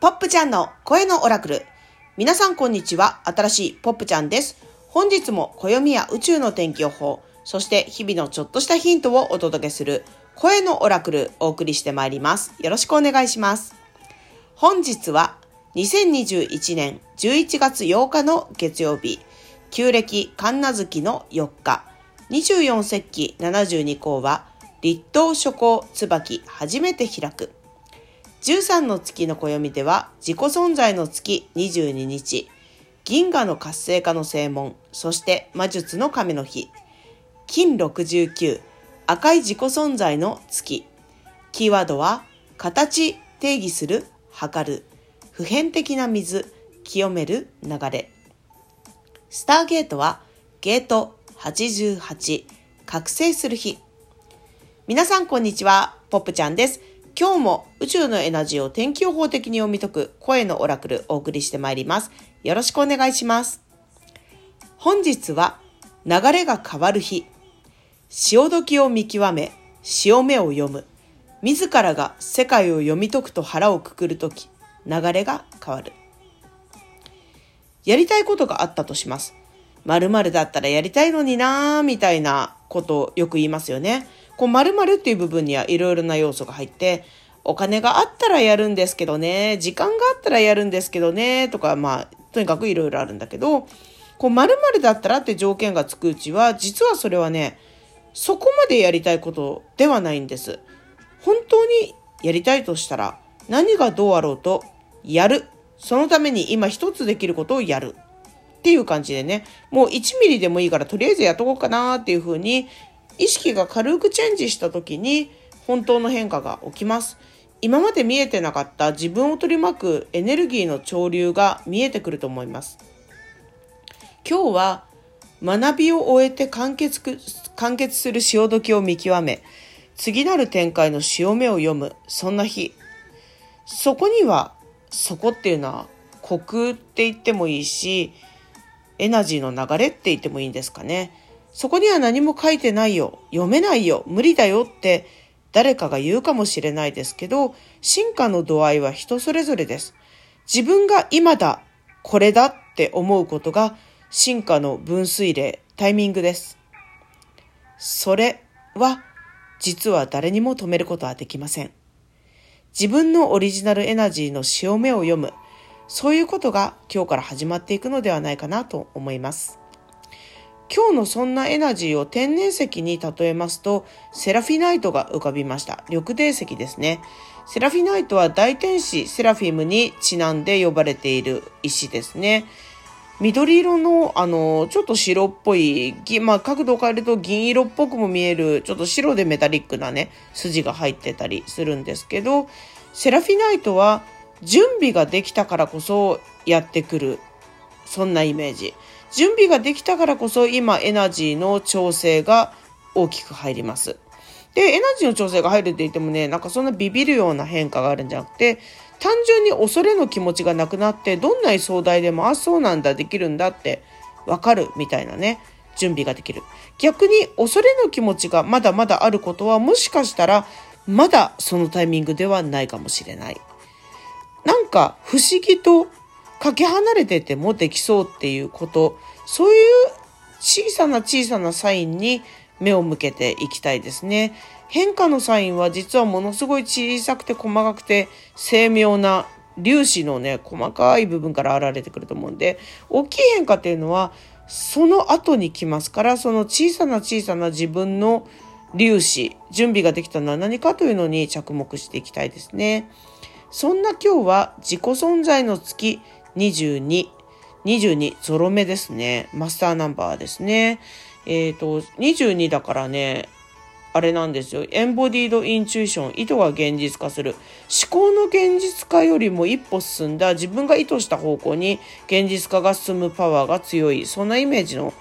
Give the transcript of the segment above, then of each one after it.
ポップちゃんの声のオラクル。皆さんこんにちは。新しいポップちゃんです。本日も暦や宇宙の天気予報、そして日々のちょっとしたヒントをお届けする声のオラクルお送りしてまいります。よろしくお願いします。本日は2021年11月8日の月曜日、旧暦神奈月の4日、24節気72項は、立冬初夏椿初めて開く。13の月の暦では、自己存在の月22日、銀河の活性化の正門、そして魔術の亀の日、金69、赤い自己存在の月。キーワードは、形、定義する、測る、普遍的な水、清める、流れ。スターゲートは、ゲート88、覚醒する日。皆さんこんにちは、ポップちゃんです。今日も宇宙のエナジーを天気予報的に読み解く声のオラクルお送りしてまいります。よろしくお願いします。本日は流れが変わる日。潮時を見極め、潮目を読む。自らが世界を読み解くと腹をくくるとき、流れが変わる。やりたいことがあったとします。〇〇だったらやりたいのになーみたいなことをよく言いますよね。こう〇〇っていう部分にはいろいろな要素が入って、お金があったらやるんですけどね、時間があったらやるんですけどね、とか、まあ、とにかくいろいろあるんだけど、こう〇〇だったらって条件がつくうちは、実はそれはね、そこまでやりたいことではないんです。本当にやりたいとしたら、何がどうあろうと、やる。そのために今一つできることをやる。っていう感じでね、もう1ミリでもいいからとりあえずやっとこうかなっていう風に、意識が軽くチェンジした時に本当の変化が起きます。今まで見えてなかった自分を取り巻くエネルギーの潮流が見えてくると思います。今日は学びを終えて完結く完結する潮時を見極め、次なる展開の潮目を読む、そんな日。そこには、そこっていうのは、虚空って言ってもいいし、エナジーの流れって言ってもいいんですかね。そこには何も書いてないよ、読めないよ、無理だよって誰かが言うかもしれないですけど、進化の度合いは人それぞれです。自分が今だ、これだって思うことが進化の分水嶺、タイミングです。それは実は誰にも止めることはできません。自分のオリジナルエナジーの潮目を読む、そういうことが今日から始まっていくのではないかなと思います。今日のそんなエナジーを天然石に例えますと、セラフィナイトが浮かびました。緑泥石ですね。セラフィナイトは大天使セラフィムにちなんで呼ばれている石ですね。緑色の、あの、ちょっと白っぽい、まあ、角度を変えると銀色っぽくも見える、ちょっと白でメタリックなね、筋が入ってたりするんですけど、セラフィナイトは準備ができたからこそやってくる。そんなイメージ。準備ができたからこそ今エナジーの調整が大きく入ります。で、エナジーの調整が入るって言ってもね、なんかそんなビビるような変化があるんじゃなくて、単純に恐れの気持ちがなくなって、どんなに壮大でも、あ、そうなんだ、できるんだってわかるみたいなね、準備ができる。逆に恐れの気持ちがまだまだあることは、もしかしたら、まだそのタイミングではないかもしれない。なんか不思議とかけ離れててもできそうっていうこと、そういう小さな小さなサインに目を向けていきたいですね。変化のサインは実はものすごい小さくて細かくて精妙な粒子のね、細かい部分から現れてくると思うんで、大きい変化っていうのはその後に来ますから、その小さな小さな自分の粒子、準備ができたのは何かというのに着目していきたいですね。そんな今日は自己存在の月22、22ゾロ目ですね。マスターナンバーですね。えっ、ー、と、22だからね、あれなんですよ。エンボディードインチューション、意図が現実化する。思考の現実化よりも一歩進んだ自分が意図した方向に現実化が進むパワーが強い。そんなイメージの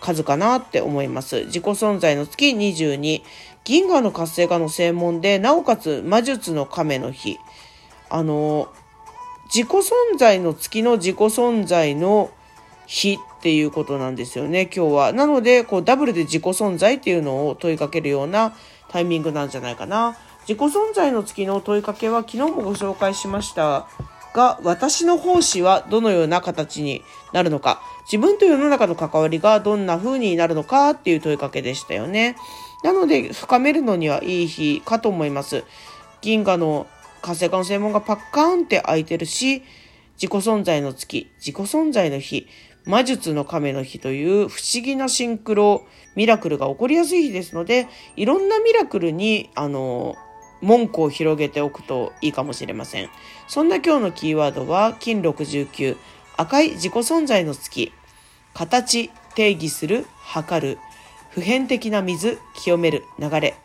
数かなって思います。自己存在の月22、銀河の活性化の正門で、なおかつ魔術の亀の日。あの、自己存在の月の自己存在の日っていうことなんですよね、今日は。なので、こう、ダブルで自己存在っていうのを問いかけるようなタイミングなんじゃないかな。自己存在の月の問いかけは昨日もご紹介しましたが私の奉仕はどのような形になるのか、自分と世の中の関わりがどんな風になるのかっていう問いかけでしたよね。なので、深めるのにはいい日かと思います。銀河の活性化の専門がパッカーンって開いてるし、自己存在の月、自己存在の日、魔術の亀の日という不思議なシンクロ、ミラクルが起こりやすい日ですので、いろんなミラクルに、あの、文句を広げておくといいかもしれません。そんな今日のキーワードは、金69、赤い自己存在の月、形、定義する、測る、普遍的な水、清める、流れ。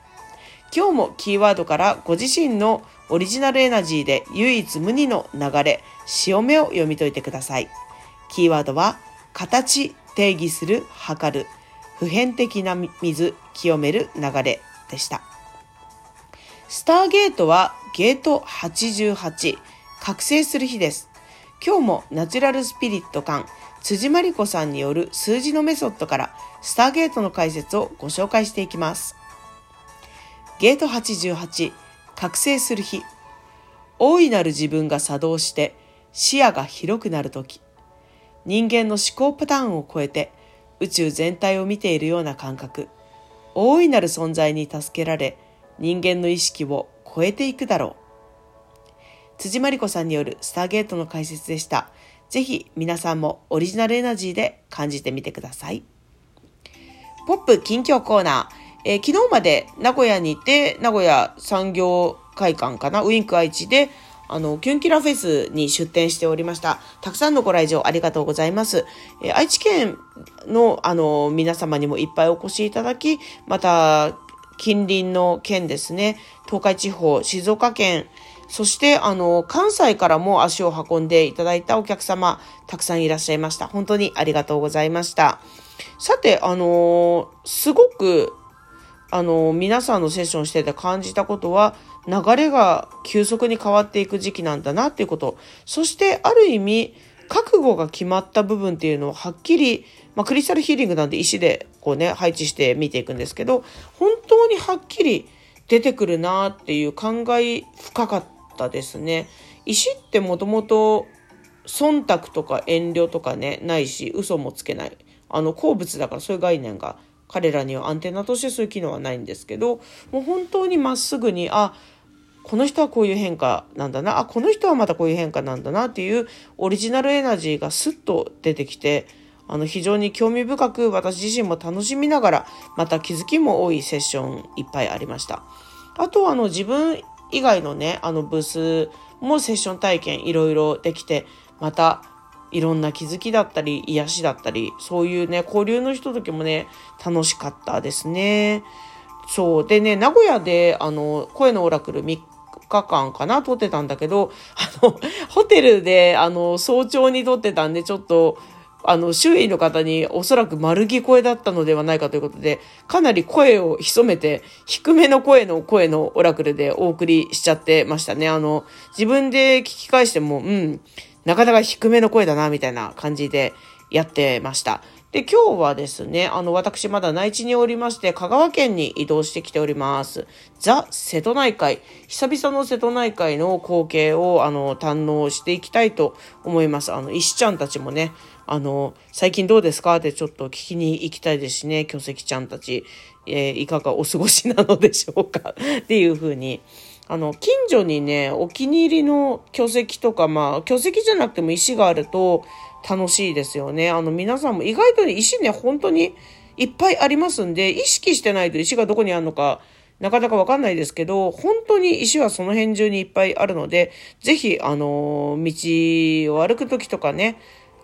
今日もキーワードからご自身のオリジナルエナジーで唯一無二の流れ、潮目を読み解いてください。キーワードは、形、定義する、測る、普遍的な水、清める、流れでした。スターゲートはゲート88、覚醒する日です。今日もナチュラルスピリット館、辻真理子さんによる数字のメソッドからスターゲートの解説をご紹介していきます。ゲート88、覚醒する日。大いなる自分が作動して視野が広くなるとき、人間の思考パターンを超えて宇宙全体を見ているような感覚、大いなる存在に助けられ、人間の意識を超えていくだろう。辻真理子さんによるスターゲートの解説でした。ぜひ皆さんもオリジナルエナジーで感じてみてください。ポップ近況コーナー。えー、昨日まで名古屋にいて、名古屋産業会館かな、ウィンク愛知で、あの、キュンキラフェスに出展しておりました。たくさんのご来場ありがとうございます。えー、愛知県の、あの、皆様にもいっぱいお越しいただき、また、近隣の県ですね、東海地方、静岡県、そして、あの、関西からも足を運んでいただいたお客様、たくさんいらっしゃいました。本当にありがとうございました。さて、あのすごく、あの皆さんのセッションしてて感じたことは、流れが急速に変わっていく時期なんだなっていうこと。そして、ある意味、覚悟が決まった部分っていうのをはっきりまあ、クリスタルヒーリングなんで石でこうね、配置して見ていくんですけど、本当にはっきり出てくるなっていう考え深かったですね。石ってもともと忖度とか遠慮とかね、ないし、嘘もつけない。あの、鉱物だからそういう概念が彼らにはアンテナとしてそういう機能はないんですけど、もう本当にまっすぐに、あ、この人はこういう変化なんだな、あ、この人はまたこういう変化なんだなっていうオリジナルエナジーがスッと出てきて、あの、非常に興味深く私自身も楽しみながら、また気づきも多いセッションいっぱいありました。あとあの、自分以外のね、あの、ブースもセッション体験いろいろできて、また、いろんな気づきだったり、癒しだったり、そういうね、交流のひとときもね、楽しかったですね。そう。でね、名古屋で、あの、声のオラクル3日間かな、撮ってたんだけど、あの、ホテルで、あの、早朝に撮ってたんで、ちょっと、あの、周囲の方におそらく丸聞こえだったのではないかということで、かなり声を潜めて、低めの声の声のオラクルでお送りしちゃってましたね。あの、自分で聞き返しても、うん、なかなか低めの声だな、みたいな感じでやってました。で、今日はですね、あの、私まだ内地におりまして、香川県に移動してきております。ザ・瀬戸内海。久々の瀬戸内海の光景を、あの、堪能していきたいと思います。あの、石ちゃんたちもね、あの、最近どうですか？ってちょっと聞きに行きたいですしね、巨石ちゃんたち、えー、いかがお過ごしなのでしょうか？っていうふうに。あの、近所にね、お気に入りの巨石とか、まあ、巨石じゃなくても石があると楽しいですよね。あの、皆さんも意外と石ね、本当にいっぱいありますんで、意識してないと石がどこにあるのか、なかなかわかんないですけど、本当に石はその辺中にいっぱいあるので、ぜひ、あの、道を歩くときとかね、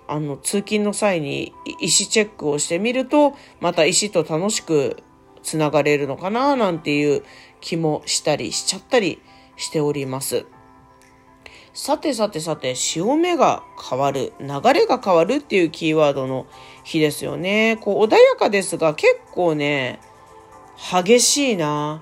あの、通勤の際に石チェックをしてみると、また石と楽しくつながれるのかななんていう気もしたりしちゃったりしております。さてさてさて、潮目が変わる、流れが変わるっていうキーワードの日ですよね。こう穏やかですが結構ね、激しいな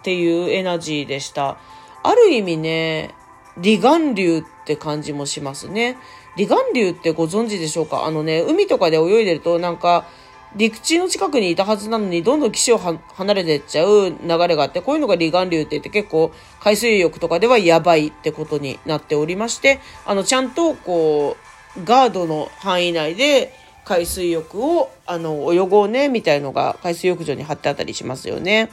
っていうエナジーでした。ある意味ね、離岸流って感じもしますね。離岸流ってご存知でしょうか？あのね、海とかで泳いでるとなんか、陸地の近くにいたはずなのに、どんどん岸を離れてっちゃう流れがあって、こういうのが離岸流って言って結構海水浴とかではやばいってことになっておりまして、あの、ちゃんとこう、ガードの範囲内で海水浴を、あの、泳ごうね、みたいのが海水浴場に貼ってあったりしますよね。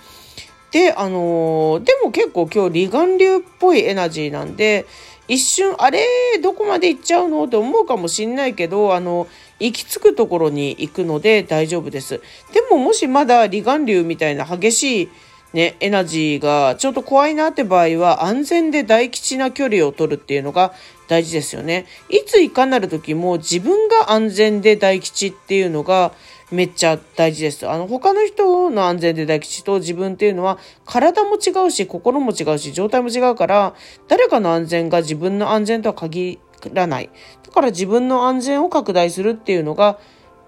で、あのー、でも結構今日離岸流っぽいエナジーなんで、一瞬、あれ、どこまで行っちゃうの？って思うかもしんないけど、あの、行き着くところに行くので大丈夫です。でももしまだ離岸流みたいな激しいね、エナジーがちょっと怖いなって場合は安全で大吉な距離を取るっていうのが大事ですよね。いついかなる時も自分が安全で大吉っていうのがめっちゃ大事です。あの、他の人の安全で大吉と自分っていうのは体も違うし、心も違うし、状態も違うから、誰かの安全が自分の安全とは限らない。だから自分の安全を拡大するっていうのが、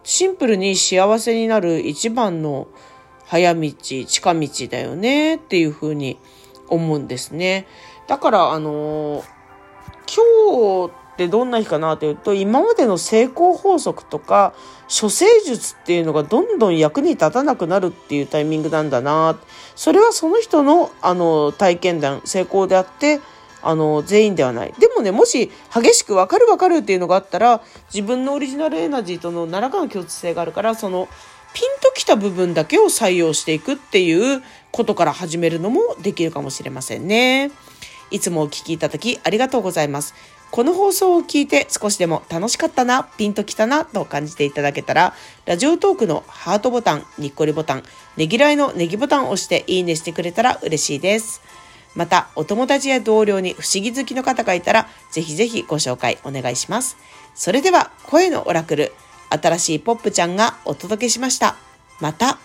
シンプルに幸せになる一番の早道、近道だよねっていうふうに思うんですね。だから、あのー、今日ってどんな日かなというと、今までの成功法則とか、処世術っていうのがどんどん役に立たなくなるっていうタイミングなんだな。それはその人の、あの、体験談、成功であって、あの、全員ではない。でもね、もし激しくわかるわかるっていうのがあったら、自分のオリジナルエナジーとの何らかの共通性があるから、その、ピンときた部分だけを採用していくっていうことから始めるのもできるかもしれませんね。いつもお聴きいただきありがとうございます。この放送を聞いて少しでも楽しかったな、ピンときたなと感じていただけたら、ラジオトークのハートボタン、にっこりボタン、ねぎらいのネギボタンを押していいねしてくれたら嬉しいです。また、お友達や同僚に不思議好きの方がいたら、ぜひぜひご紹介お願いします。それでは、声のオラクル、新しいポップちゃんがお届けしました。また